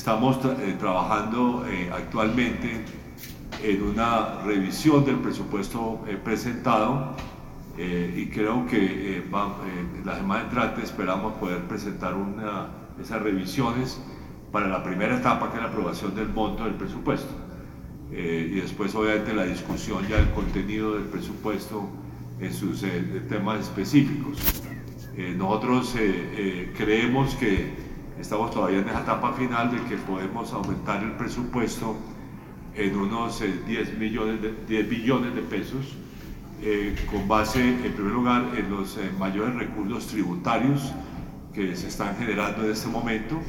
Estamos trabajando actualmente en una revisión del presupuesto presentado y creo que la semana entrante esperamos poder presentar una, esas revisiones para la primera etapa que es la aprobación del monto del presupuesto. Eh, y después obviamente la discusión ya del contenido del presupuesto en sus eh, temas específicos. Eh, nosotros creemos que estamos todavía en esa etapa final de que podemos aumentar el presupuesto en unos 10, millones de, 10 billones de pesos, con base en primer lugar en los mayores recursos tributarios que se están generando en este momento,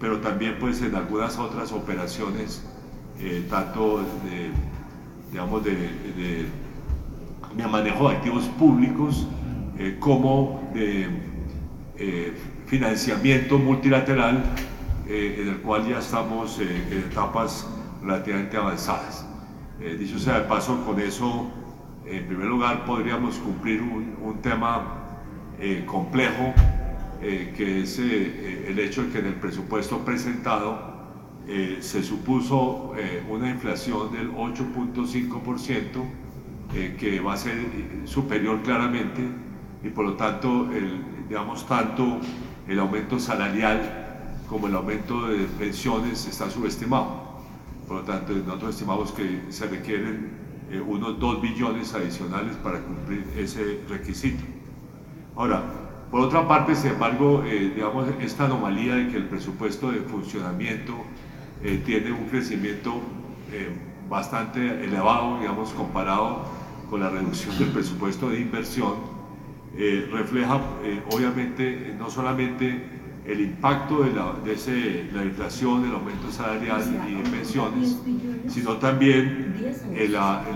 pero también pues en algunas otras operaciones, eh, tanto de, digamos, de, de, manejo de activos públicos eh, como de eh, financiamiento multilateral, en el cual ya estamos en etapas relativamente avanzadas. dicho sea de paso, con eso, en primer lugar, podríamos cumplir un, tema complejo eh, que es eh, el hecho de que en el presupuesto presentado eh, se supuso una inflación del 8.5%, que va a ser superior claramente y por lo tanto, digamos, tanto el aumento salarial como el aumento de pensiones está subestimado. Por lo tanto, nosotros estimamos que se requieren unos 2 billones adicionales para cumplir ese requisito. Ahora, por otra parte, sin embargo, eh, digamos, esta anomalía de que el presupuesto de funcionamiento eh, tiene un crecimiento eh, bastante elevado, digamos, comparado con la reducción del presupuesto de inversión, refleja obviamente no solamente el impacto de, la, inflación, el aumento salarial y de pensiones, sino también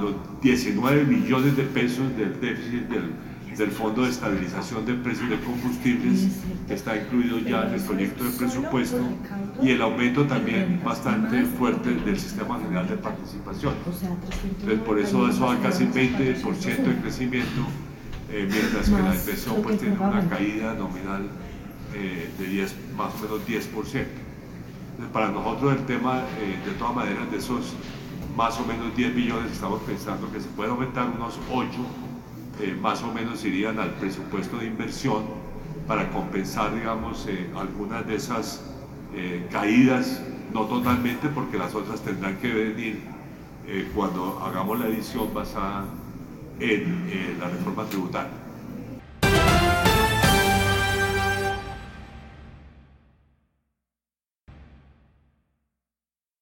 los 19 millones de pesos del déficit del del Fondo de Estabilización de Precios de Combustibles, que está incluido ya en el proyecto de presupuesto, y el aumento también bastante fuerte del Sistema General de Participación. Por eso eso da casi 20% de crecimiento, eh, mientras que la inversión pues, tiene una caída nominal eh, de 10, más o menos 10%. Entonces, para nosotros el tema, eh, de todas maneras, de esos más o menos 10 billones, estamos pensando que se puede aumentar unos 8 eh, más o menos irían al presupuesto de inversión para compensar, digamos, eh, algunas de esas eh, caídas, no totalmente, porque las otras tendrán que venir cuando hagamos la edición basada en la reforma tributaria.